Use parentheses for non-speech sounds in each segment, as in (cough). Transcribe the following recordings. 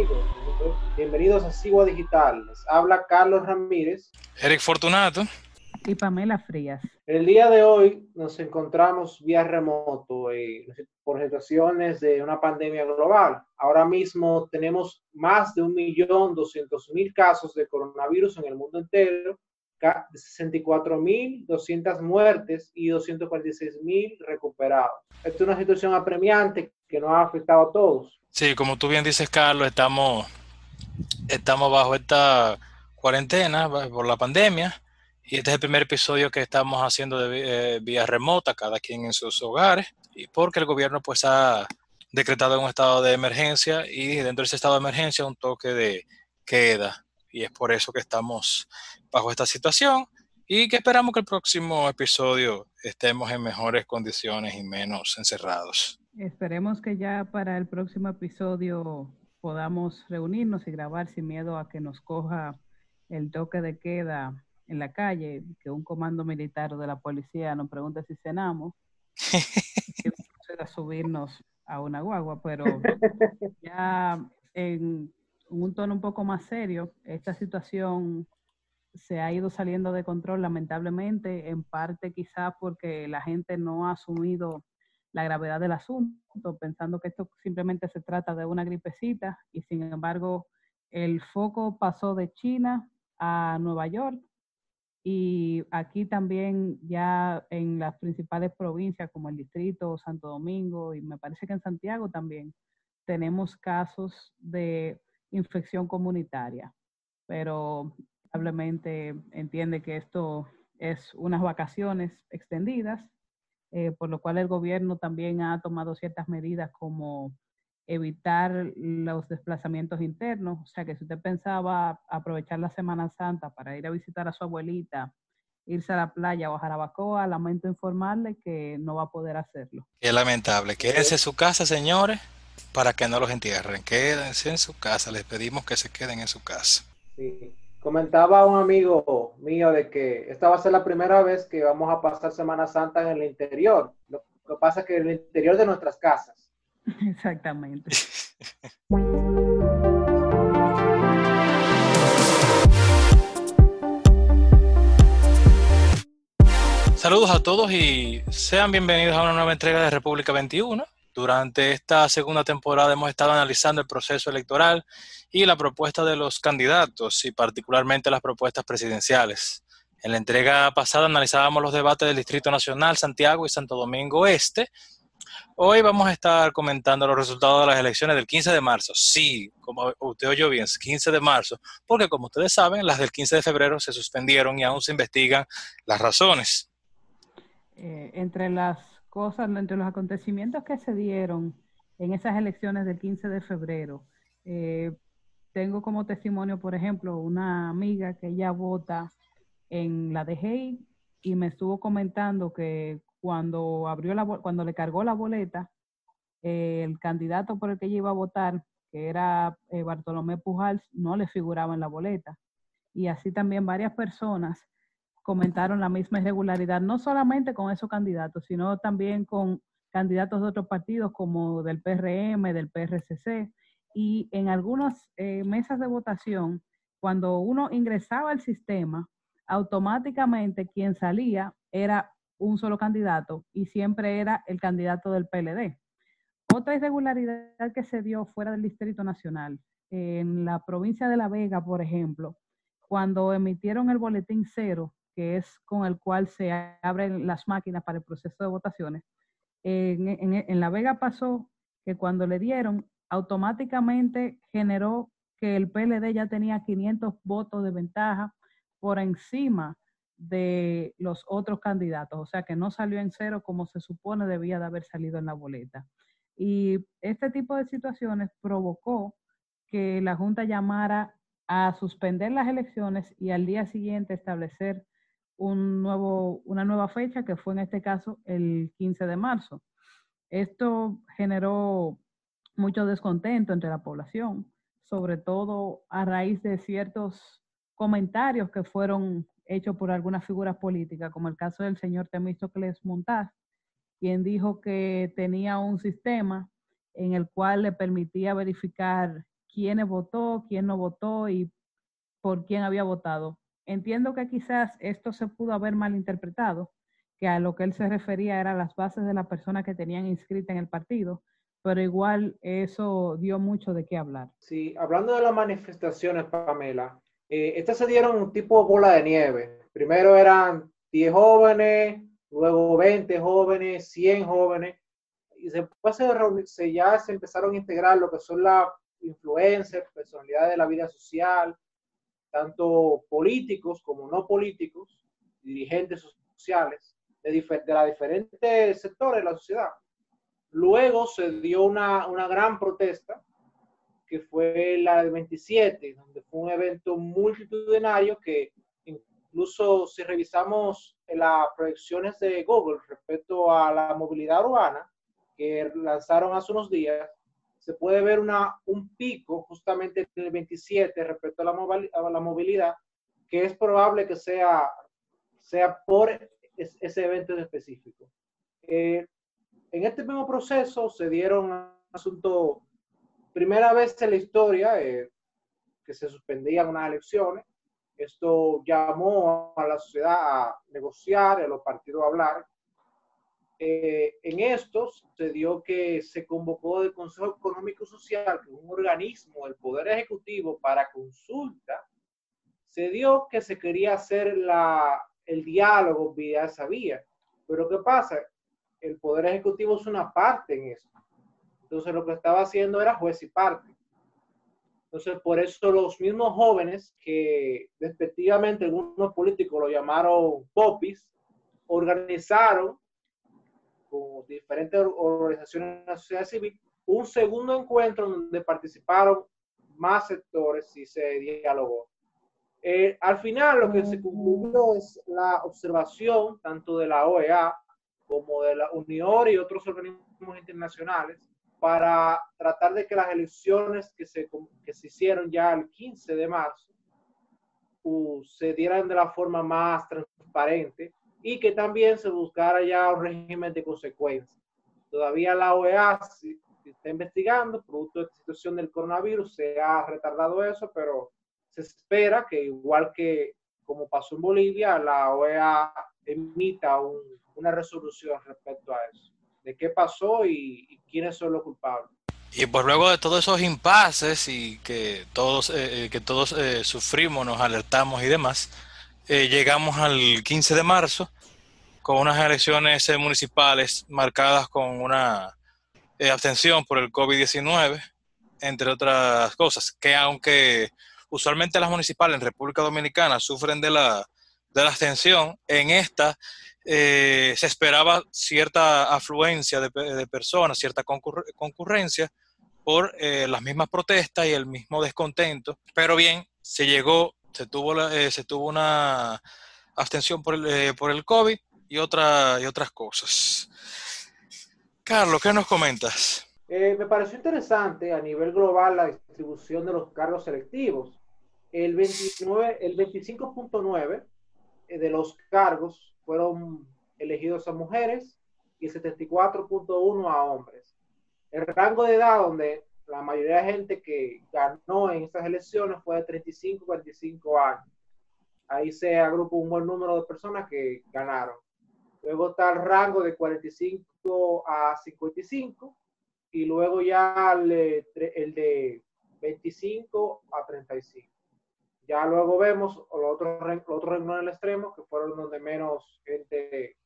amigos. Bienvenidos a Sigua Digital. Les habla Carlos Ramírez. Eric Fortunato. Y Pamela Frías. El día de hoy nos encontramos vía remoto eh, por situaciones de una pandemia global. Ahora mismo tenemos más de un millón doscientos mil casos de coronavirus en el mundo entero 64.200 muertes y 246.000 recuperados. Esta es una situación apremiante que nos ha afectado a todos. Sí, como tú bien dices, Carlos, estamos, estamos bajo esta cuarentena por la pandemia y este es el primer episodio que estamos haciendo de eh, vía remota, cada quien en sus hogares, y porque el gobierno pues ha decretado un estado de emergencia y dentro de ese estado de emergencia un toque de queda y es por eso que estamos bajo esta situación y que esperamos que el próximo episodio estemos en mejores condiciones y menos encerrados. Esperemos que ya para el próximo episodio podamos reunirnos y grabar sin miedo a que nos coja el toque de queda en la calle, que un comando militar de la policía nos pregunte si cenamos, (laughs) que a subirnos a una guagua, pero (laughs) ya en un tono un poco más serio, esta situación se ha ido saliendo de control lamentablemente, en parte quizás porque la gente no ha asumido la gravedad del asunto, pensando que esto simplemente se trata de una gripecita y sin embargo el foco pasó de China a Nueva York y aquí también ya en las principales provincias como el distrito, Santo Domingo y me parece que en Santiago también tenemos casos de infección comunitaria, pero probablemente entiende que esto es unas vacaciones extendidas, eh, por lo cual el gobierno también ha tomado ciertas medidas como evitar los desplazamientos internos, o sea que si usted pensaba aprovechar la Semana Santa para ir a visitar a su abuelita, irse a la playa o a Jarabacoa, lamento informarle que no va a poder hacerlo. Qué lamentable. Quédense en su casa, señores para que no los entierren. Quédense en su casa, les pedimos que se queden en su casa. Sí. Comentaba un amigo mío de que esta va a ser la primera vez que vamos a pasar Semana Santa en el interior. Lo que pasa es que en el interior de nuestras casas. (laughs) Exactamente. Saludos a todos y sean bienvenidos a una nueva entrega de República 21. Durante esta segunda temporada hemos estado analizando el proceso electoral y la propuesta de los candidatos y particularmente las propuestas presidenciales. En la entrega pasada analizábamos los debates del Distrito Nacional, Santiago y Santo Domingo Este. Hoy vamos a estar comentando los resultados de las elecciones del 15 de marzo. Sí, como usted oyó bien, 15 de marzo, porque como ustedes saben, las del 15 de febrero se suspendieron y aún se investigan las razones. Eh, entre las cosas, entre los acontecimientos que se dieron en esas elecciones del 15 de febrero. Eh, tengo como testimonio, por ejemplo, una amiga que ella vota en la DGI y me estuvo comentando que cuando abrió la cuando le cargó la boleta, eh, el candidato por el que ella iba a votar, que era eh, Bartolomé Pujals, no le figuraba en la boleta. Y así también varias personas comentaron la misma irregularidad, no solamente con esos candidatos, sino también con candidatos de otros partidos como del PRM, del PRCC, y en algunas eh, mesas de votación, cuando uno ingresaba al sistema, automáticamente quien salía era un solo candidato y siempre era el candidato del PLD. Otra irregularidad que se dio fuera del Distrito Nacional, en la provincia de La Vega, por ejemplo, cuando emitieron el boletín cero, que es con el cual se abren las máquinas para el proceso de votaciones. En, La Vega pasó que cuando le dieron, automáticamente generó que el PLD ya tenía 500 votos de ventaja por encima de los otros candidatos, o sea que no salió en cero como se supone debía de haber salido en la boleta. Y este tipo de situaciones provocó que la Junta llamara a suspender las elecciones y al día siguiente establecer un nuevo, una nueva fecha, que fue en este caso el 15 de marzo. Esto generó mucho descontento entre la población, sobre todo a raíz de ciertos comentarios que fueron hechos por algunas figuras políticas, como el caso del señor Temístocles Montaz, quien dijo que tenía un sistema en el cual le permitía verificar quién votó, quién no votó y por quién había votado. Entiendo que quizás esto se pudo haber malinterpretado, que a lo que él se refería era las bases de la persona que tenían inscrita en el partido, pero igual eso dio mucho de qué hablar. Sí, hablando de las manifestaciones, Pamela, eh, estas se dieron un tipo de bola de nieve. Primero eran 10 jóvenes, luego 20 jóvenes, 100 jóvenes, y después se, ya se empezaron a integrar lo que son las influencers, personalidades de la vida social, tanto políticos como no políticos, dirigentes sociales de, de los diferentes sectores de la sociedad. Luego se dio una, una gran protesta, que fue la del 27, donde fue un evento multitudinario que incluso si revisamos las proyecciones de Google respecto a la movilidad urbana que lanzaron hace unos días, se puede ver una, un pico justamente en el 27 respecto a la, movilidad, que es probable que sea, sea por ese evento específico. Eh, en este mismo proceso se dieron un asunto, primera vez en la historia eh, que se suspendían unas elecciones. Esto llamó a la sociedad a negociar, a los partidos a hablar. Eh, en esto se dio que se convocó el Consejo Económico Social, que es un organismo del Poder Ejecutivo para consulta. Se dio que se quería hacer el diálogo vía esa vía. Pero ¿qué pasa? el Poder Ejecutivo es una parte en eso. Entonces lo que estaba haciendo era juez y parte. Entonces por eso los mismos jóvenes que despectivamente algunos políticos lo llamaron popis, organizaron con diferentes organizaciones de la sociedad civil un segundo encuentro donde participaron más sectores y se dialogó. Eh, al final lo que se concluyó es la observación tanto de la OEA como de la Unión y otros organismos internacionales para tratar de que las elecciones que se, que se hicieron ya el 15 de marzo uh, se dieran de la forma más transparente y que también se buscara ya un régimen de consecuencias. Todavía la OEA está investigando, producto de la situación del coronavirus, se ha retardado eso, pero se espera que igual que como pasó en Bolivia, la OEA emita un una resolución respecto a eso, de qué pasó y, quiénes son los culpables. Y pues luego de todos esos impases y que todos, eh, eh, que todos eh, sufrimos, nos alertamos y demás, llegamos al 15 de marzo con unas elecciones municipales marcadas con una abstención por el COVID-19, entre otras cosas, que aunque usualmente las municipales en República Dominicana sufren de la, de la abstención, en esta eh, se esperaba cierta afluencia de, personas, cierta concurrencia por eh, las mismas protestas y el mismo descontento. Pero bien, se llegó, se tuvo, eh, se tuvo una abstención por el, por el COVID y, otra, y otras cosas. Carlos, ¿qué nos comentas? me pareció interesante a nivel global la distribución de los cargos selectivos. El 29, el 25.9 de los cargos fueron elegidos a mujeres y el 74.1 a hombres. El rango de edad donde la mayoría de gente que ganó en estas elecciones fue de 35 a 45 años. Ahí se agrupó un buen número de personas que ganaron. Luego está el rango de 45 a 55 y luego ya el, el de 25 a 35. Ya luego vemos los otros, los otros en el extremo, que fueron donde menos gente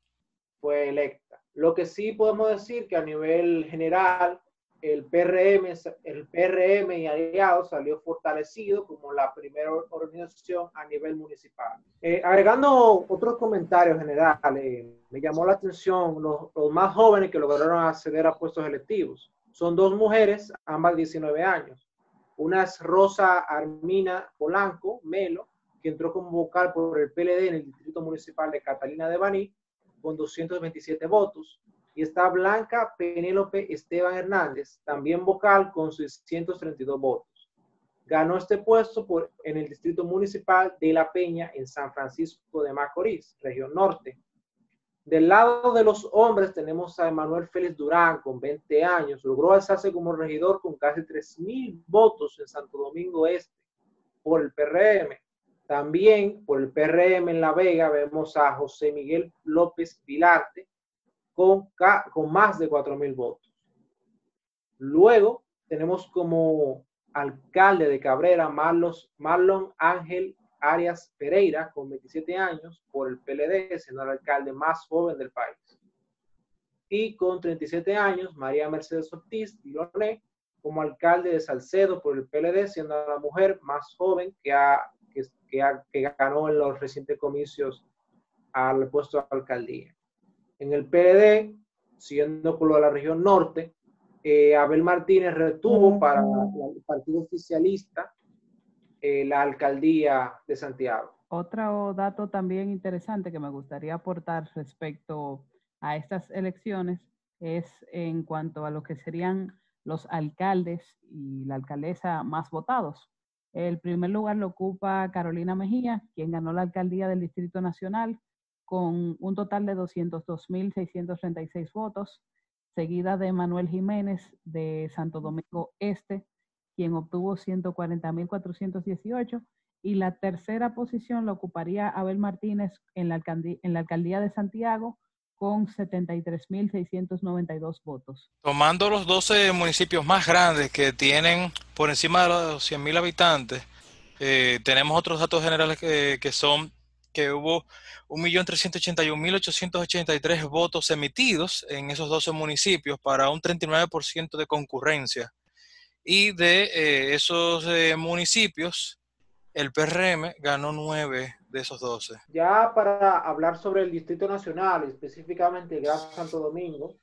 fue electa. Lo que sí podemos decir que a nivel general, el PRM, el PRM y aliados salió fortalecido como la primera organización a nivel municipal. Eh, agregando otros comentarios generales, me llamó la atención los, los, más jóvenes que lograron acceder a puestos electivos. Son dos mujeres, ambas 19 años. Una es Rosa Armina Polanco Melo, que entró como vocal por el PLD en el Distrito Municipal de Catalina de Baní, con 227 votos. Y está Blanca Penélope Esteban Hernández, también vocal, con 632 votos. Ganó este puesto por, en el Distrito Municipal de La Peña, en San Francisco de Macorís, región norte. Del lado de los hombres tenemos a Emanuel Félix Durán con 20 años. Logró alzarse como regidor con casi 3.000 votos en Santo Domingo Este por el PRM. También por el PRM en La Vega vemos a José Miguel López Pilarte con, más de 4.000 votos. Luego tenemos como alcalde de Cabrera Marlon Ángel Arias Pereira, con 27 años, por el PLD, siendo el alcalde más joven del país. Y con 37 años, María Mercedes Ortiz Diloné, como alcalde de Salcedo por el PLD, siendo la mujer más joven que, ha, que, ganó en los recientes comicios al puesto de alcaldía. En el PLD, siendo por lo de la región norte, eh, Abel Martínez retuvo para el partido oficialista eh, la alcaldía de Santiago. Otro dato también interesante que me gustaría aportar respecto a estas elecciones es en cuanto a lo que serían los alcaldes y la alcaldesa más votados. El primer lugar lo ocupa Carolina Mejía, quien ganó la alcaldía del Distrito Nacional con un total de 202.636 votos, seguida de Manuel Jiménez de Santo Domingo Este quien obtuvo 140.418, y la tercera posición la ocuparía Abel Martínez en la, alcaldía, en la alcaldía de Santiago con 73.692 votos. Tomando los 12 municipios más grandes que tienen por encima de los 100.000 habitantes, eh, tenemos otros datos generales que, que son que hubo 1.381.883 votos emitidos en esos 12 municipios para un 39% de concurrencia y de eh, esos eh, municipios, el PRM ganó nueve de esos doce. Ya para hablar sobre el Distrito Nacional, específicamente Gran Santo Domingo,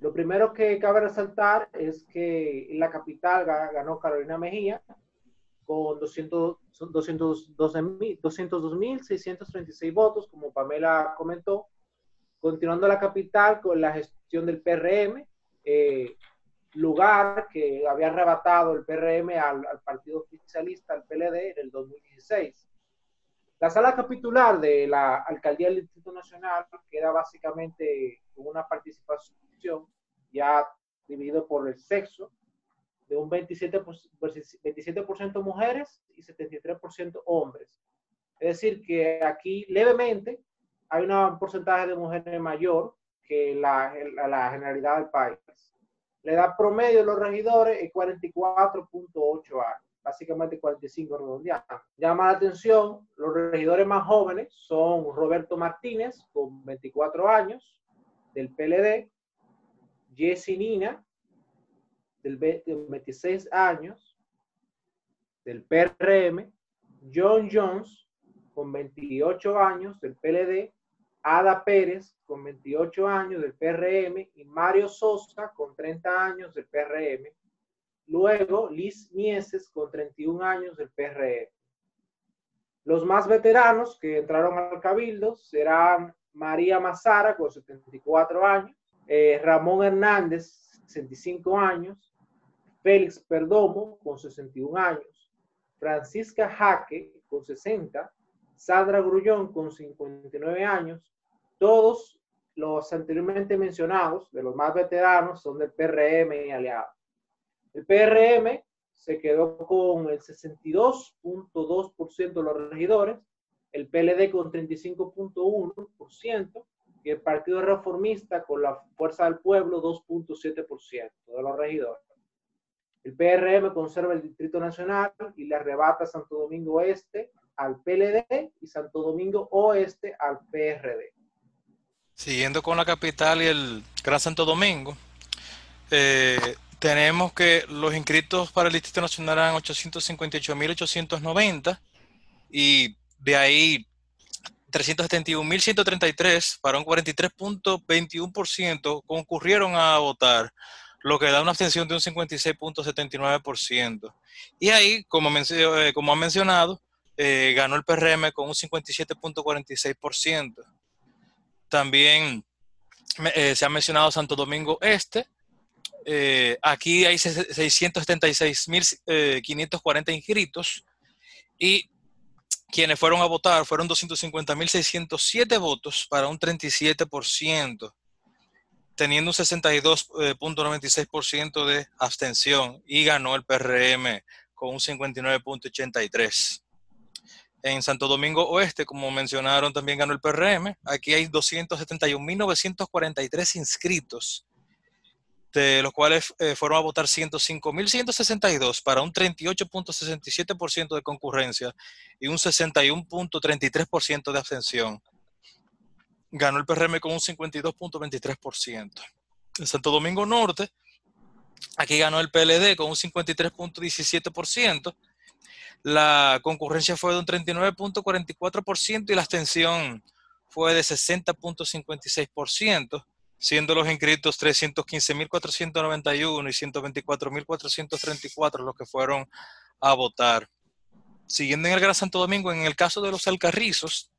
lo primero que cabe resaltar es que la capital ganó Carolina Mejía con 202.636 votos, como Pamela comentó. Continuando la capital con la gestión del PRM, eh, lugar que había arrebatado el PRM al, partido oficialista, al PLD, en el 2016. La sala capitular de la alcaldía del Distrito Nacional queda básicamente con una participación ya dividido por el sexo de un 27%, 27 mujeres y 73% hombres. Es decir, que aquí levemente hay un porcentaje de mujeres mayor que la, la generalidad del país. La edad promedio de los regidores es 44.8 años, básicamente 45 redondeados. Llama la atención, los regidores más jóvenes son Roberto Martínez, con 24 años, del PLD, Jessy Nina, del 26 años, del PRM, John Jones, con 28 años, del PLD, Ada Pérez, con 28 años del PRM, y Mario Sosa, con 30 años del PRM. Luego, Liz Mieses, con 31 años del PRM. Los más veteranos que entraron al Cabildo serán María Mazara, con 74 años, eh, Ramón Hernández, 65 años, Félix Perdomo, con 61 años, Francisca Jaque, con 60, Sandra Grullón, con 59 años, todos los anteriormente mencionados, de los más veteranos, son del PRM y aliados. El PRM se quedó con el 62.2% de los regidores, el PLD con 35.1% y el Partido Reformista con la Fuerza del Pueblo 2.7% de los regidores. El PRM conserva el Distrito Nacional y le arrebata Santo Domingo Este al PLD y Santo Domingo Oeste al PRD. Siguiendo con la capital y el Gran Santo Domingo, eh, tenemos que los inscritos para el Distrito Nacional eran 858.890 y de ahí 371.133 para un 43.21% concurrieron a votar, lo que da una abstención de un 56.79%. Y ahí, como, eh, como ha mencionado, eh, ganó el PRM con un 57.46%. También eh, se ha mencionado Santo Domingo Este. Aquí hay 676.540 eh, inscritos y quienes fueron a votar fueron 250.607 votos para un 37%, teniendo un 62.96% de abstención y ganó el PRM con un 59.83%. En Santo Domingo Oeste, como mencionaron, también ganó el PRM. Aquí hay 271.943 inscritos de los cuales eh, fueron a votar 105.162 para un 38.67% de concurrencia y un 61.33% de abstención. Ganó el PRM con un 52.23%. En Santo Domingo Norte, aquí ganó el PLD con un 53.17%. La concurrencia fue de un 39.44% y la abstención fue de 60.56% siendo los inscritos 315.491 y 124.434 los que fueron a votar. Siguiendo en el Gran Santo Domingo, en el caso de los Alcarrizos,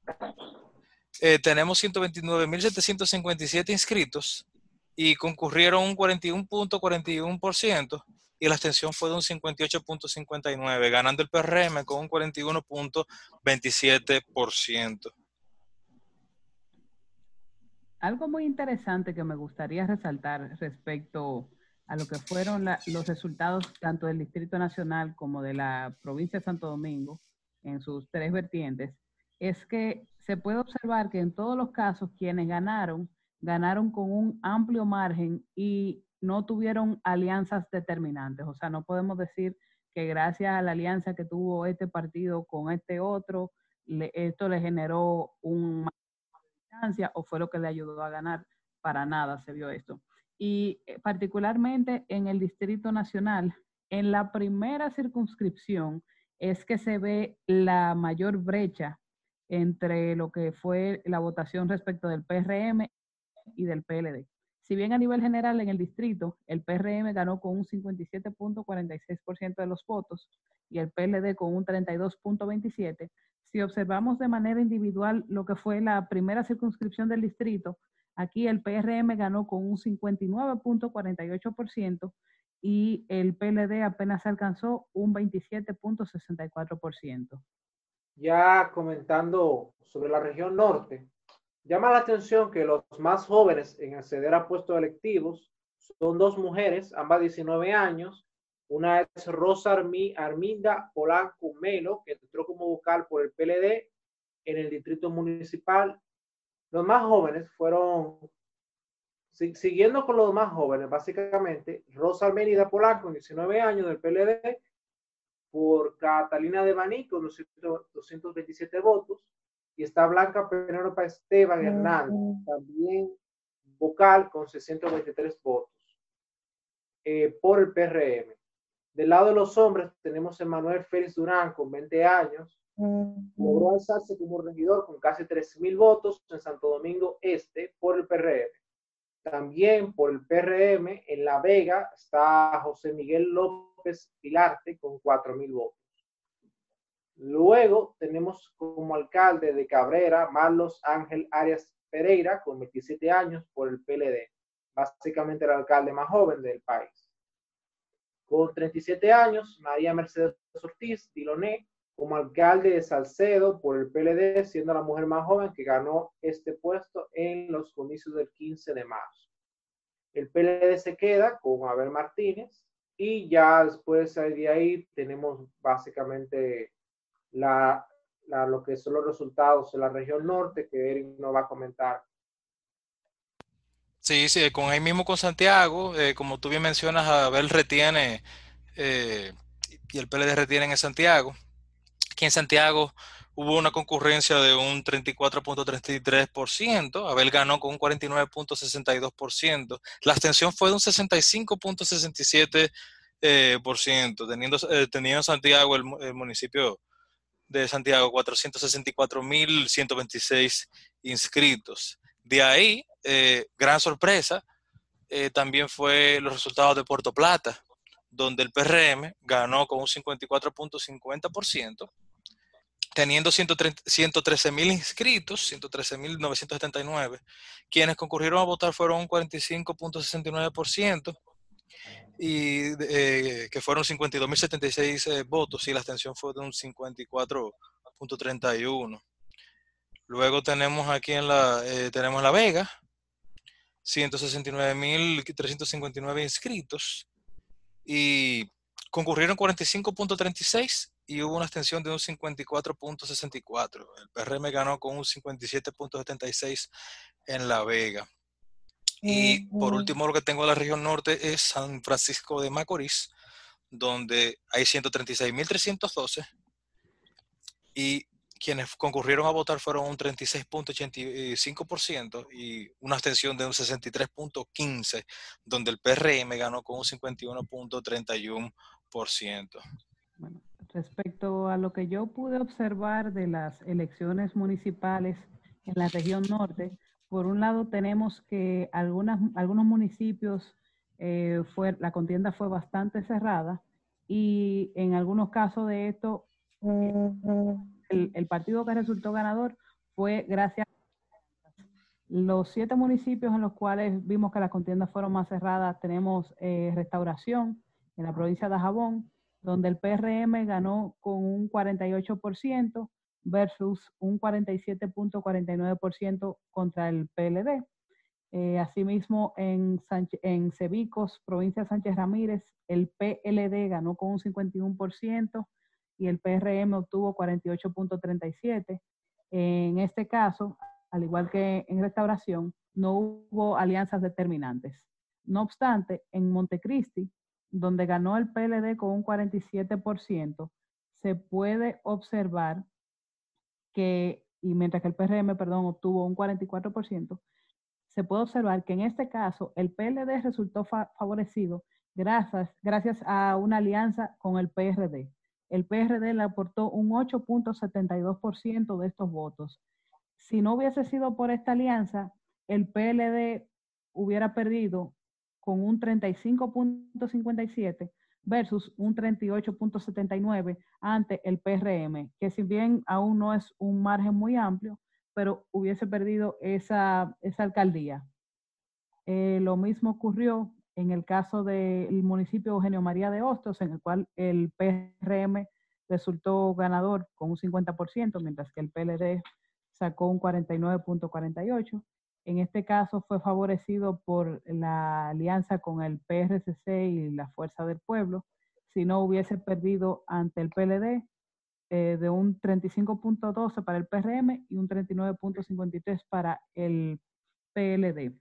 eh, tenemos 129.757 inscritos y concurrieron un 41.41% y la extensión fue de un 58.59, ganando el PRM con un 41.27%. Algo muy interesante que me gustaría resaltar respecto a lo que fueron los resultados tanto del Distrito Nacional como de la provincia de Santo Domingo en sus tres vertientes, es que se puede observar que en todos los casos quienes ganaron, ganaron con un amplio margen y no tuvieron alianzas determinantes. O sea, no podemos decir que gracias a la alianza que tuvo este partido con este otro, esto le generó un o fue lo que le ayudó a ganar. Para nada se vio esto. Y eh, particularmente en el Distrito Nacional, en la primera circunscripción es que se ve la mayor brecha entre lo que fue la votación respecto del PRM y del PLD. Si bien a nivel general en el distrito, el PRM ganó con un 57.46% de los votos y el PLD con un 32.27%, si observamos de manera individual lo que fue la primera circunscripción del distrito, aquí el PRM ganó con un 59.48% y el PLD apenas alcanzó un 27.64%. Ya comentando sobre la región norte, llama la atención que los más jóvenes en acceder a puestos electivos son dos mujeres, ambas 19 años, una es Rosa Arminda Polanco Melo, que entró como vocal por el PLD en el distrito municipal. Los más jóvenes fueron, siguiendo con los más jóvenes, básicamente, Rosa Arminda Polanco, 19 años del PLD, por Catalina de Baní, con 227 votos, y está Blanca Penelope Esteban Hernández, también vocal con 623 votos, eh, por el PRM. Del lado de los hombres tenemos a Manuel Félix Durán con 20 años. Logró alzarse como regidor con casi 13.000 votos en Santo Domingo Este por el PRM. También por el PRM en La Vega está José Miguel López Pilarte con 4.000 votos. Luego tenemos como alcalde de Cabrera Marlos Ángel Arias Pereira con 27 años por el PLD, básicamente el alcalde más joven del país. Con 37 años, María Mercedes Ortiz Diloné como alcalde de Salcedo por el PLD, siendo la mujer más joven que ganó este puesto en los comicios del 15 de marzo. El PLD se queda con Abel Martínez y ya después de ahí tenemos básicamente la, lo que son los resultados en la región norte que Eric nos va a comentar Sí, sí, con ahí mismo con Santiago, eh, como tú bien mencionas, Abel retiene eh, y el PLD retiene en Santiago. Aquí en Santiago hubo una concurrencia de un 34.33%, Abel ganó con un 49.62%, la abstención fue de un 65.67%, eh, teniendo, teniendo Santiago, el, el municipio de Santiago, 464.126 inscritos. De ahí, eh, gran sorpresa, eh, también fue los resultados de Puerto Plata, donde el PRM ganó con un 54.50%, teniendo 113 mil inscritos, 113.979. Quienes concurrieron a votar fueron un 45.69%, y eh, que fueron 52.076 votos y la abstención fue de un 54%. 161.31. Luego tenemos aquí en la, eh, tenemos La Vega, 169.359 inscritos y concurrieron 45.36 y hubo una extensión de un 54.64. El PRM ganó con un 57.76 en La Vega. Y por último, lo que tengo en la región norte es San Francisco de Macorís, donde hay 136.312 y quienes concurrieron a votar fueron un 36.85% y una abstención de un 63.15%, donde el PRM ganó con un 51.31%. Bueno, respecto a lo que yo pude observar de las elecciones municipales en la región norte, por un lado tenemos que algunas, algunos municipios eh, fue, la contienda fue bastante cerrada y en algunos casos de esto el, partido que resultó ganador fue gracias a los siete municipios en los cuales vimos que las contiendas fueron más cerradas. Tenemos eh, Restauración en la provincia de Jabón, donde el PRM ganó con un 48% versus un 47.49% contra el PLD. Eh, asimismo, en, en Cebicos, provincia de Sánchez Ramírez, el PLD ganó con un 51% y el PRM obtuvo 48.37. En este caso, al igual que en restauración, no hubo alianzas determinantes. No obstante, en Montecristi, donde ganó el PLD con un 47%, se puede observar que, y mientras que el PRM, perdón, obtuvo un 44%, se puede observar que en este caso el PLD resultó favorecido gracias, gracias a una alianza con el PRD el PRD le aportó un 8.72% de estos votos. Si no hubiese sido por esta alianza, el PLD hubiera perdido con un 35.57 versus un 38.79 ante el PRM, que si bien aún no es un margen muy amplio, pero hubiese perdido esa, alcaldía. Eh, lo mismo ocurrió en el caso del municipio Eugenio María de Hostos, en el cual el PRM resultó ganador con un 50%, mientras que el PLD sacó un 49.48. En este caso fue favorecido por la alianza con el PRCC y la Fuerza del Pueblo. Si no hubiese perdido ante el PLD eh, de un 35.12 para el PRM y un 39.53 para el PLD.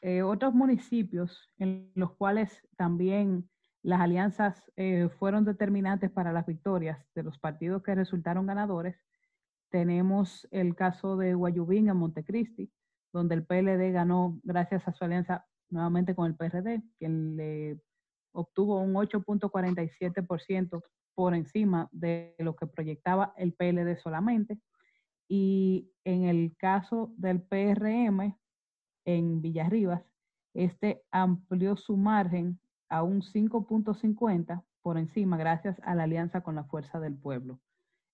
Eh, otros municipios en los cuales también las alianzas eh, fueron determinantes para las victorias de los partidos que resultaron ganadores. Tenemos el caso de Guayubín en Montecristi, donde el PLD ganó gracias a su alianza nuevamente con el PRD, quien le obtuvo un 8.47% por encima de lo que proyectaba el PLD solamente. Y en el caso del PRM, en Villarribas, este amplió su margen a un 5.50 por encima gracias a la alianza con la Fuerza del Pueblo.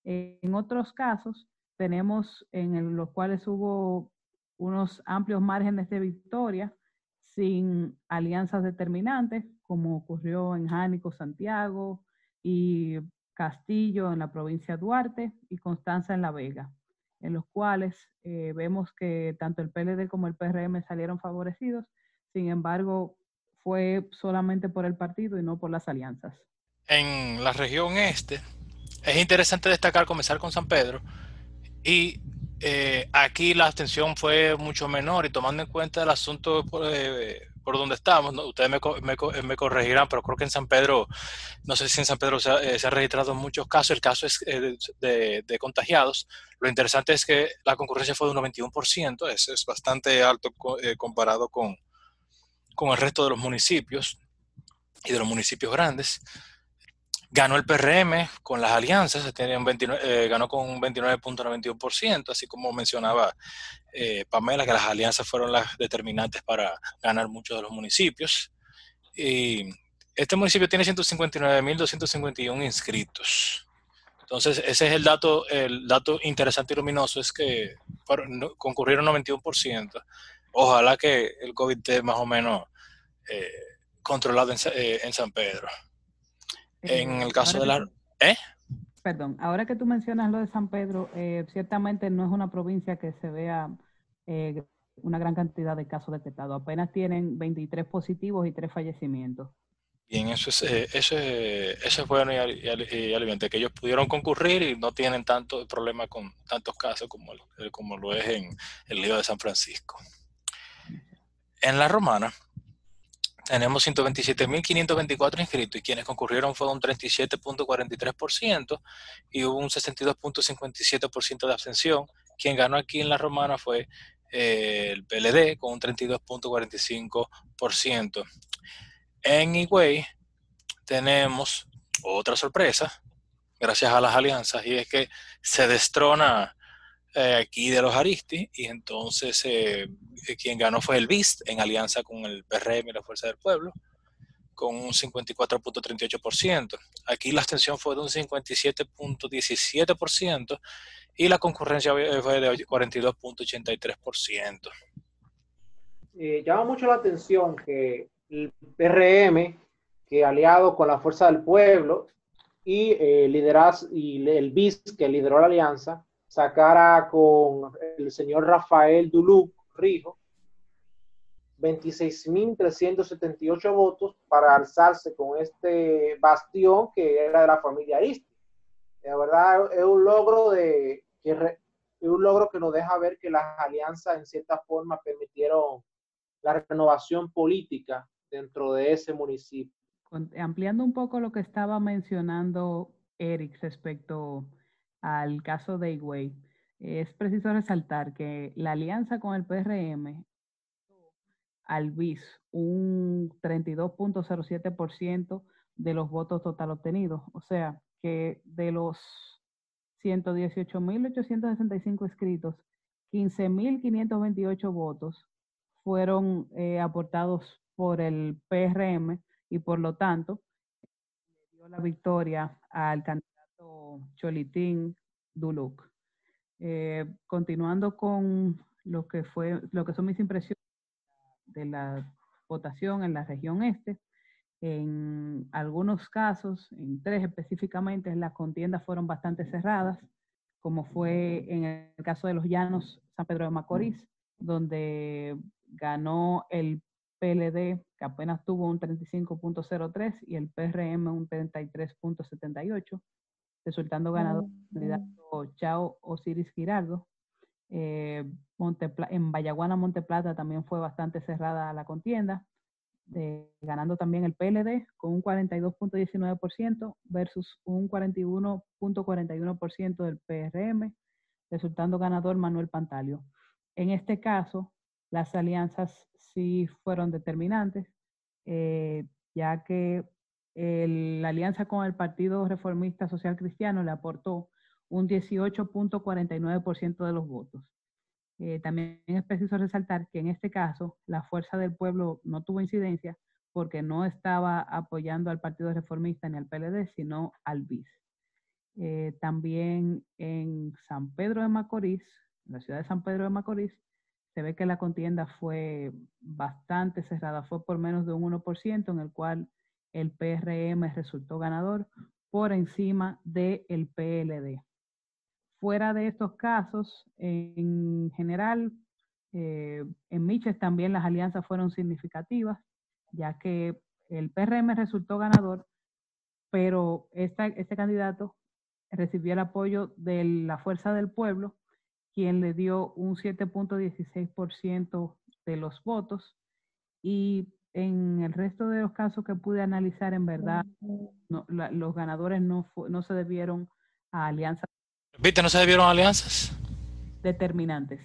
En otros casos, tenemos en los cuales hubo unos amplios márgenes de victoria sin alianzas determinantes, como ocurrió en Jánico, Santiago y Castillo en la provincia de Duarte y Constanza en La Vega en los cuales eh, vemos que tanto el PLD como el PRM salieron favorecidos, sin embargo, fue solamente por el partido y no por las alianzas. En la región este, es interesante destacar, comenzar con San Pedro, y eh, aquí la abstención fue mucho menor y tomando en cuenta el asunto eh, por donde estamos, ustedes me, me, corregirán, pero creo que en San Pedro, no sé si en San Pedro se ha, eh, registrado muchos casos, el caso es eh, de, contagiados. Lo interesante es que la concurrencia fue de un 91%, eso es bastante alto eh, comparado con, con el resto de los municipios y de los municipios grandes. Ganó el PRM con las alianzas, eh, ganó con un 29.91%, así como mencionaba eh, Pamela, que las alianzas fueron las determinantes para ganar muchos de los municipios. Y este municipio tiene 159.251 inscritos. Entonces, ese es el dato, el dato interesante y luminoso, es que concurrieron 91%. Ojalá que el COVID esté más o menos eh, controlado en San Pedro. En el caso de la... ¿Eh? perdón, ahora que tú mencionas lo de San Pedro, eh, ciertamente no es una provincia que se vea eh, una gran cantidad de casos detectados. Apenas tienen 23 positivos y 3 fallecimientos. Bien, eso es, eh, eso es, eso es bueno y, y, que ellos pudieron concurrir y no tienen tanto problema con tantos casos como, como lo es en el lío de San Francisco. En la romana tenemos 127.524 inscritos y quienes concurrieron fueron un 37.43% y hubo un 62.57% de abstención. Quien ganó aquí en la romana fue eh, el PLD con un 32.45%. En Higüey tenemos otra sorpresa, gracias a las alianzas, y es que se destrona eh, aquí de los Aristi, y entonces eh, quien ganó fue el BIST en alianza con el PRM y la Fuerza del Pueblo, con un 54.38%. Aquí la abstención fue de un 57.17% y la concurrencia fue de 42.83%. Eh, llama mucho la atención que el PRM, que aliado con la Fuerza del Pueblo y, eh, y el BIS, que lideró la alianza, sacara con el señor Rafael Duluc Rijo 26.378 votos para alzarse con este bastión que era de la familia Aristi. La verdad es un logro de que es un logro que nos deja ver que las alianzas en cierta forma permitieron la renovación política dentro de ese municipio. Ampliando un poco lo que estaba mencionando Eric respecto al caso de Higüey, es preciso resaltar que la alianza con el PRM al BIS un 32.07% de los votos total obtenidos. O sea, que de los 118.865 escritos, 15.528 votos fueron eh, aportados por el PRM y por lo tanto dio la victoria al candidato Cholitín Duluc. Eh, continuando con lo que fue, lo que son mis impresiones de la votación en la región este, en algunos casos, en tres específicamente, las contiendas fueron bastante cerradas, como fue en el caso de los Llanos San Pedro de Macorís, donde ganó el PLD, que apenas tuvo un 35.03, y el PRM un 33.78, resultando ganador el candidato Chao Osiris Girardo. Eh, en Vallaguana, Monteplata también fue bastante cerrada la contienda, ganando también el PLD con un 42.19% versus un 41.41% del PRM, resultando ganador Manuel Pantalio. En este caso, las alianzas sí fueron determinantes, eh, ya que la alianza con el Partido Reformista Social Cristiano le aportó un 18.49% de los votos. Eh, también es preciso resaltar que en este caso la fuerza del pueblo no tuvo incidencia porque no estaba apoyando al Partido Reformista ni al PLD, sino al BIS. Eh, también en San Pedro de Macorís, en la ciudad de San Pedro de Macorís, se ve que la contienda fue bastante cerrada, fue por menos de un 1%, en el cual el PRM resultó ganador por encima del PLD. Fuera de estos casos, en general, eh, en Miches también las alianzas fueron significativas, ya que el PRM resultó ganador, pero este candidato recibió el apoyo de la Fuerza del Pueblo, quien le dio un 7.16% de los votos. Y en el resto de los casos que pude analizar, en verdad, los ganadores no, no se debieron a alianzas. ¿Viste? ¿No se debieron a alianzas? Determinantes.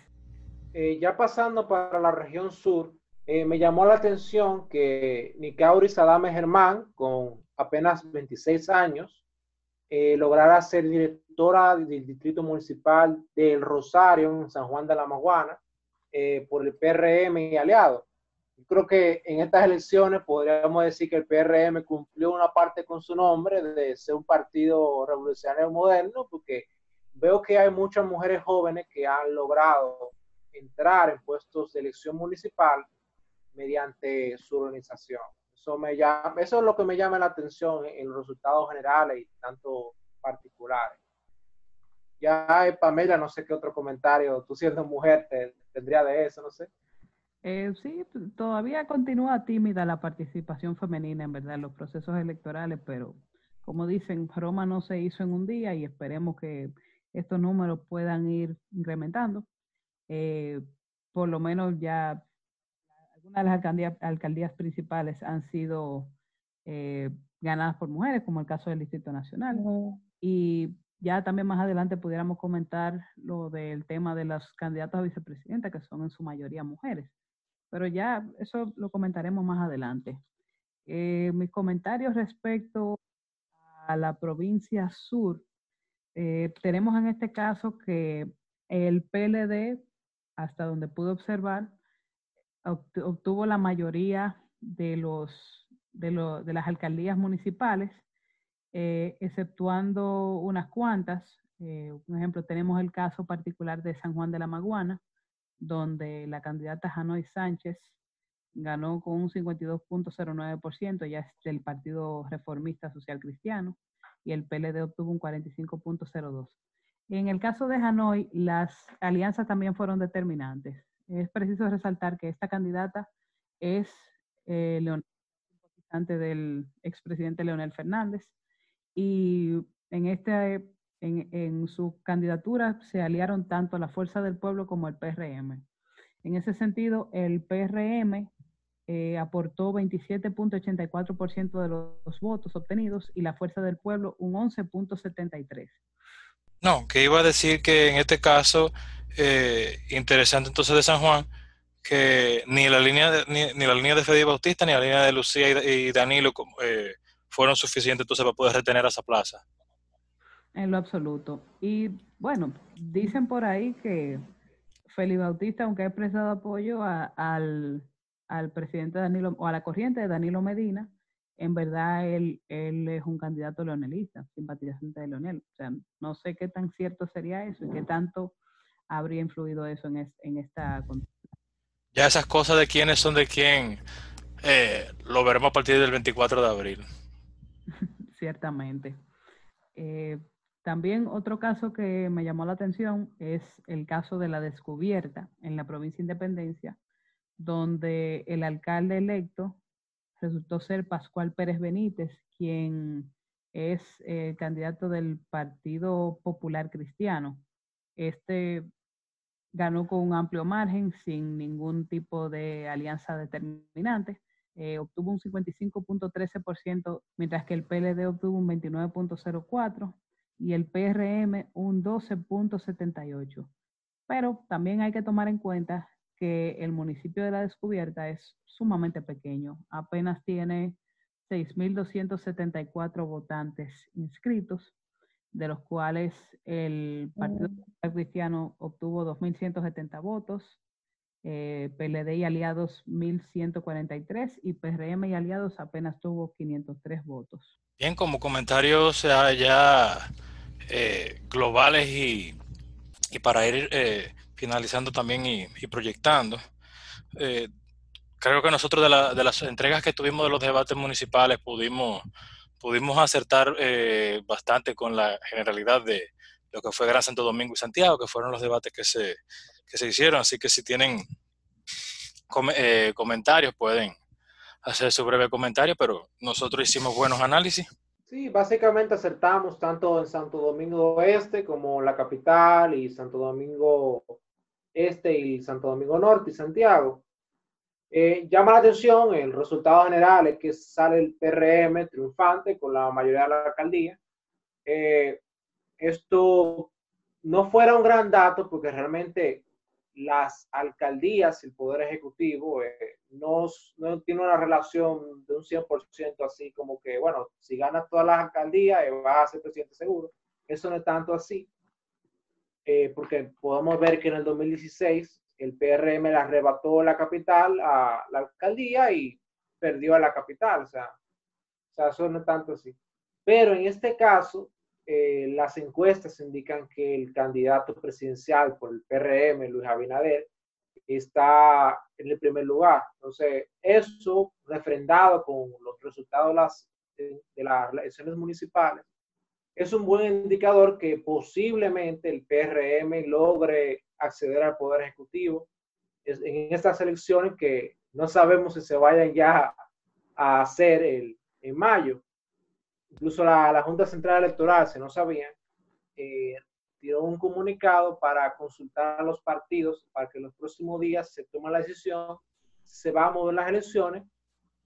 Eh, ya pasando para la región sur, eh, me llamó la atención que Nicauri Sadame Germán, con apenas 26 años, eh, lograra ser directora del Distrito Municipal del Rosario en San Juan de la Maguana eh, por el PRM y aliado. Creo que en estas elecciones podríamos decir que el PRM cumplió una parte con su nombre de ser un partido revolucionario moderno, porque veo que hay muchas mujeres jóvenes que han logrado entrar en puestos de elección municipal mediante su organización. Eso, me llama, eso es lo que me llama la atención en, los resultados generales y tanto particulares. Ya Pamela, no sé qué otro comentario, tú siendo mujer, te, tendría de eso, no sé. Eh, sí, todavía continúa tímida la participación femenina, en verdad, en los procesos electorales, pero como dicen, Roma no se hizo en un día y esperemos que estos números puedan ir incrementando. Eh, por lo menos ya algunas de las alcaldías, alcaldías principales han sido eh, ganadas por mujeres, como el caso del Distrito Nacional. Y ya también más adelante pudiéramos comentar lo del tema de las candidatas a vicepresidenta, que son en su mayoría mujeres. Pero ya eso lo comentaremos más adelante. Eh, mis comentarios respecto a la provincia sur, eh, tenemos en este caso que el PLD, hasta donde pude observar, obtuvo la mayoría de, los, de, las alcaldías municipales, eh, exceptuando unas cuantas. Por ejemplo, tenemos el caso particular de San Juan de la Maguana, donde la candidata Hanoi Sánchez ganó con un 52.09%, ya es del Partido Reformista Social Cristiano, y el PLD obtuvo un 45.02%. En el caso de Hanoi, las alianzas también fueron determinantes es preciso resaltar que esta candidata es eh, del expresidente Leonel Fernández y en, este, en, su candidatura se aliaron tanto la Fuerza del Pueblo como el PRM. En ese sentido, el PRM eh, aportó 27.84% de los votos obtenidos y la Fuerza del Pueblo un 11.73%. No, que iba a decir que en este caso eh, interesante entonces de San Juan, que ni la línea de, ni, la línea de Fede Bautista ni la línea de Lucía y, Danilo eh, fueron suficientes entonces para poder retener a esa plaza. En lo absoluto. Y bueno, dicen por ahí que Felipe Bautista, aunque ha expresado apoyo al, al presidente Danilo o a la corriente de Danilo Medina, en verdad él, él es un candidato leonelista, simpatizante de Leonel. O sea, no sé qué tan cierto sería eso y qué tanto habría influido eso en, en esta Ya esas cosas de quiénes son de quién, eh, lo veremos a partir del 24 de abril. (laughs) Ciertamente. Eh, también otro caso que me llamó la atención es el caso de la descubierta en la provincia de Independencia, donde el alcalde electo resultó ser Pascual Pérez Benítez, quien es el candidato del Partido Popular Cristiano. Este ganó con un amplio margen, sin ningún tipo de alianza determinante. Eh, obtuvo un 55.13%, mientras que el PLD obtuvo un 29.04% y el PRM un 12.78%. Pero también hay que tomar en cuenta que el municipio de la descubierta es sumamente pequeño, apenas tiene 6.274 votantes inscritos de los cuales el Partido mm. Cristiano obtuvo 2.170 votos, eh, PLD y aliados 1.143 y PRM y aliados apenas tuvo 503 votos. Bien, como comentarios ya eh, globales y, y, para ir eh, finalizando también y, proyectando, eh, creo que nosotros de, la, de las entregas que tuvimos de los debates municipales pudimos pudimos acertar bastante con la generalidad de lo que fue Gran Santo Domingo y Santiago, que fueron los debates que se, que se hicieron. Así que si tienen comentarios, pueden hacer su breve comentario, pero nosotros hicimos buenos análisis. Sí, básicamente acertamos tanto en Santo Domingo Oeste como la capital y Santo Domingo Este y Santo Domingo Norte y Santiago. Eh, llama la atención el resultado general es que sale el PRM triunfante con la mayoría de la alcaldía. Eh, esto no fuera un gran dato porque realmente las alcaldías, el poder ejecutivo, eh, no, no, tiene una relación de un 100% así como que, bueno, si ganas todas las alcaldías vas a ser presidente seguro. Eso no es tanto así, porque podemos ver que en el 2016 el PRM le arrebató la capital a la alcaldía y perdió a la capital. O sea, o sea eso no es tanto así. Pero en este caso, eh, las encuestas indican que el candidato presidencial por el PRM, Luis Abinader, está en el primer lugar. Entonces, eso refrendado con los resultados de las, de las elecciones municipales, es un buen indicador que posiblemente el PRM logre acceder al Poder Ejecutivo en estas elecciones que no sabemos si se vayan ya a hacer el, en mayo. Incluso la, Junta Central Electoral, si no sabían, eh, tiró un comunicado para consultar a los partidos para que en los próximos días se tome la decisión, se va a mover las elecciones,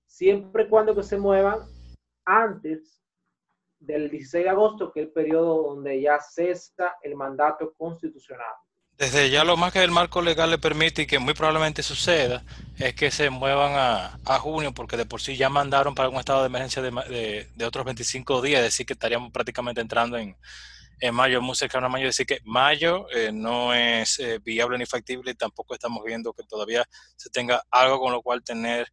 siempre y cuando que se muevan antes del 16 de agosto, que es el periodo donde ya cesa el mandato constitucional. Desde ya lo más que el marco legal le permite y que muy probablemente suceda es que se muevan a, junio porque de por sí ya mandaron para un estado de emergencia de, de, otros 25 días, es decir que estaríamos prácticamente entrando en, en mayo, muy cercano a mayo, decir que mayo eh, no es eh, viable ni factible y tampoco estamos viendo que todavía se tenga algo con lo cual tener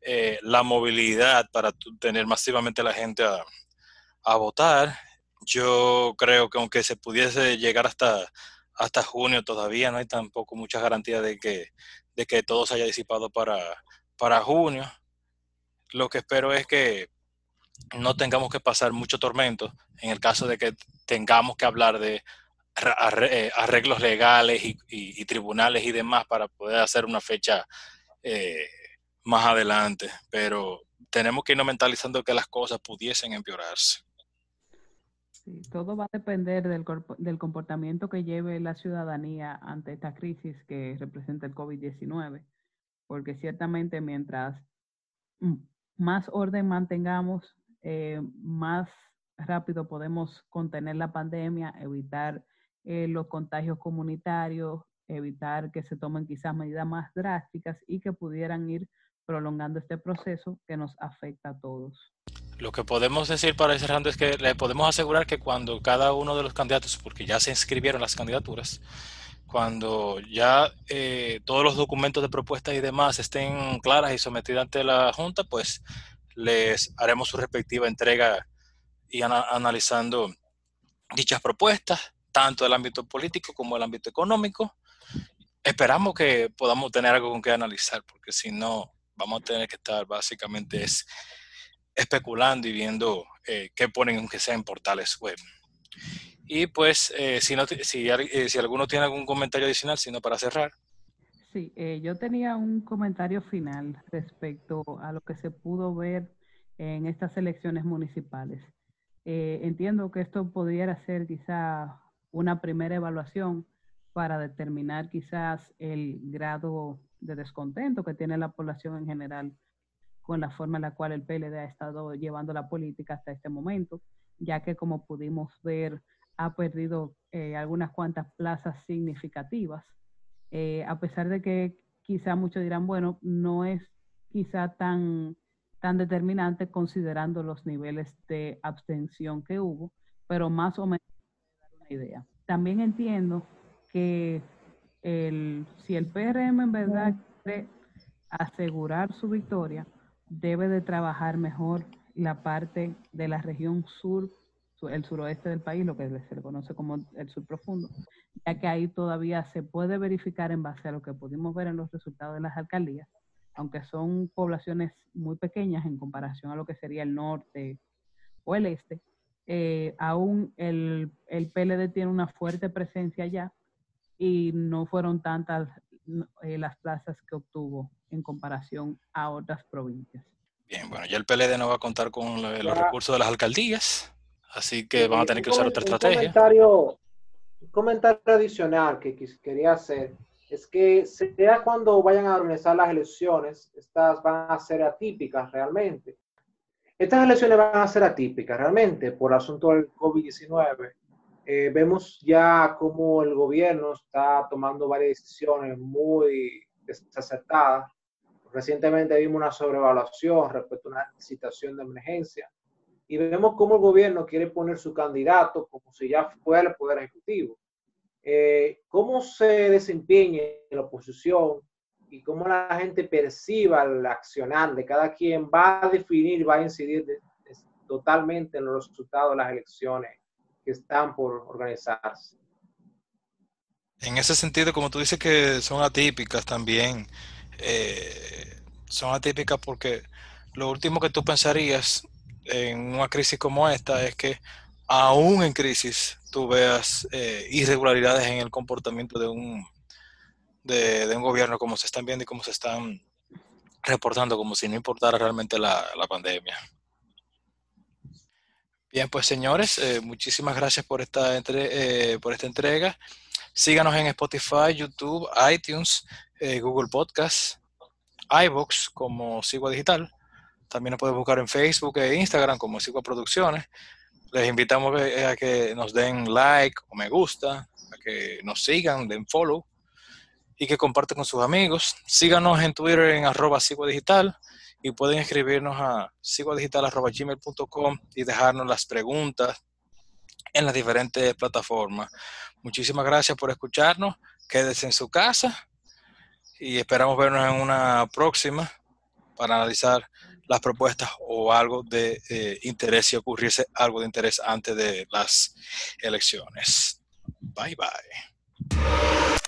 eh, la movilidad para tener masivamente a la gente a, a votar. Yo creo que aunque se pudiese llegar hasta hasta junio todavía no hay tampoco muchas garantías de que, de que todo se haya disipado para, para junio. Lo que espero es que no tengamos que pasar mucho tormento en el caso de que tengamos que hablar de eh, arreglos legales y, tribunales y demás para poder hacer una fecha eh, más adelante. Pero tenemos que irnos mentalizando que las cosas pudiesen empeorarse todo va a depender del, del comportamiento que lleve la ciudadanía ante esta crisis que representa el COVID-19, porque ciertamente mientras más orden mantengamos, eh, más rápido podemos contener la pandemia, evitar eh, los contagios comunitarios, evitar que se tomen quizás medidas más drásticas y que pudieran ir prolongando este proceso que nos afecta a todos. Lo que podemos decir para ir cerrando es que le podemos asegurar que cuando cada uno de los candidatos, porque ya se inscribieron las candidaturas, cuando ya eh, todos los documentos de propuesta y demás estén claras y sometidas ante la Junta, pues les haremos su respectiva entrega y analizando dichas propuestas, tanto del ámbito político como del ámbito económico. Esperamos que podamos tener algo con que analizar, porque si no, vamos a tener que estar básicamente es especulando y viendo eh, qué ponen aunque sea en portales web. Y pues, eh, si, no, si, eh, si, alguno tiene algún comentario adicional, sino para cerrar. Sí, yo tenía un comentario final respecto a lo que se pudo ver en estas elecciones municipales. entiendo que esto pudiera ser quizá una primera evaluación para determinar quizás el grado de descontento que tiene la población en general con la forma en la cual el PLD ha estado llevando la política hasta este momento, ya que como pudimos ver, ha perdido eh, algunas cuantas plazas significativas, eh, a pesar de que quizá muchos dirán, bueno, no es quizá tan, tan determinante considerando los niveles de abstención que hubo, pero más o menos una idea. También entiendo que el, si el PRM en verdad quiere asegurar su victoria, debe de trabajar mejor la parte de la región sur, el suroeste del país, lo que se le conoce como el sur profundo, ya que ahí todavía se puede verificar en base a lo que pudimos ver en los resultados de las alcaldías, aunque son poblaciones muy pequeñas en comparación a lo que sería el norte o el este, eh, aún el, el PLD tiene una fuerte presencia allá y no fueron tantas eh, las plazas que obtuvo en comparación a otras provincias. Bien, bueno, ya el PLD no va a contar con los recursos de las alcaldías, así que van a tener que usar otra estrategia. Comentario, un comentario adicional que quería hacer es que sea cuando vayan a organizar las elecciones, estas van a ser atípicas realmente. Estas elecciones van a ser atípicas realmente por asunto del COVID-19. Eh, vemos ya cómo el gobierno está tomando varias decisiones muy desacertadas Recientemente vimos una sobrevaluación respecto a una situación de emergencia y vemos cómo el gobierno quiere poner su candidato como si ya fuera el Poder Ejecutivo. Eh, ¿Cómo se desempeña la oposición y cómo la gente perciba el accionar de cada quien va a definir, va a incidir totalmente en los resultados de las elecciones que están por organizarse? En ese sentido, como tú dices que son atípicas también, eh, son atípicas porque lo último que tú pensarías en una crisis como esta es que aún en crisis, tú veas eh, irregularidades en el comportamiento de un, de, un gobierno, como se están viendo y como se están reportando, como si no importara realmente la, pandemia. Bien, pues señores, eh, muchísimas gracias por esta, entre, por esta entrega. Síganos en Spotify, YouTube, iTunes, Google Podcasts, iBox como Sigua Digital. También nos pueden buscar en Facebook e Instagram como Sigua Producciones. Les invitamos a que nos den like o me gusta, a que nos sigan, den follow y que compartan con sus amigos. Síganos en Twitter en arroba Digital y pueden escribirnos a siguadigital.gmail.com y dejarnos las preguntas en las diferentes plataformas. Muchísimas gracias por escucharnos. Quédese en su casa y esperamos vernos en una próxima para analizar las propuestas o algo de eh, interés si ocurriese algo de interés antes de las elecciones. Bye bye.